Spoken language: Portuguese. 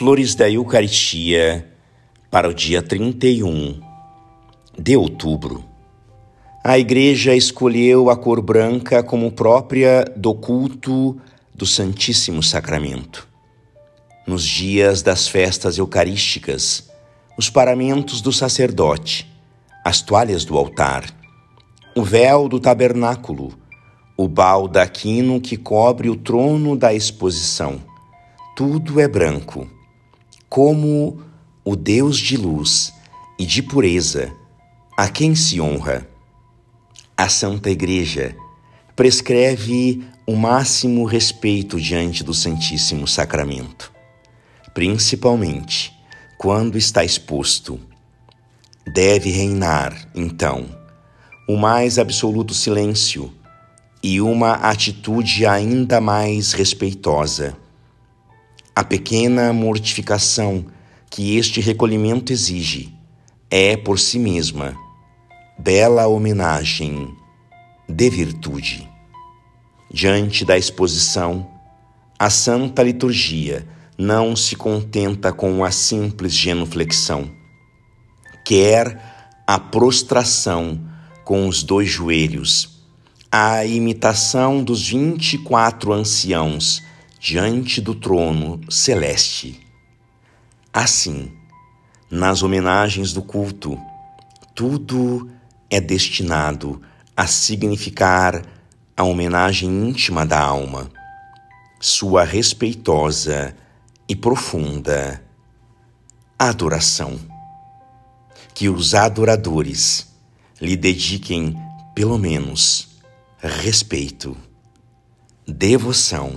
Flores da Eucaristia para o dia 31 de outubro. A Igreja escolheu a cor branca como própria do culto do Santíssimo Sacramento. Nos dias das festas eucarísticas, os paramentos do sacerdote, as toalhas do altar, o véu do tabernáculo, o baldaquino que cobre o trono da exposição, tudo é branco como o Deus de luz e de pureza, a quem se honra. A Santa Igreja prescreve o máximo respeito diante do Santíssimo Sacramento, principalmente quando está exposto. Deve reinar, então, o mais absoluto silêncio e uma atitude ainda mais respeitosa a pequena mortificação que este recolhimento exige é, por si mesma, bela homenagem de virtude. Diante da exposição, a Santa Liturgia não se contenta com a simples genuflexão. Quer a prostração com os dois joelhos, a imitação dos vinte e quatro anciãos diante do trono celeste. Assim, nas homenagens do culto, tudo é destinado a significar a homenagem íntima da alma, sua respeitosa e profunda adoração. Que os adoradores lhe dediquem, pelo menos, respeito, devoção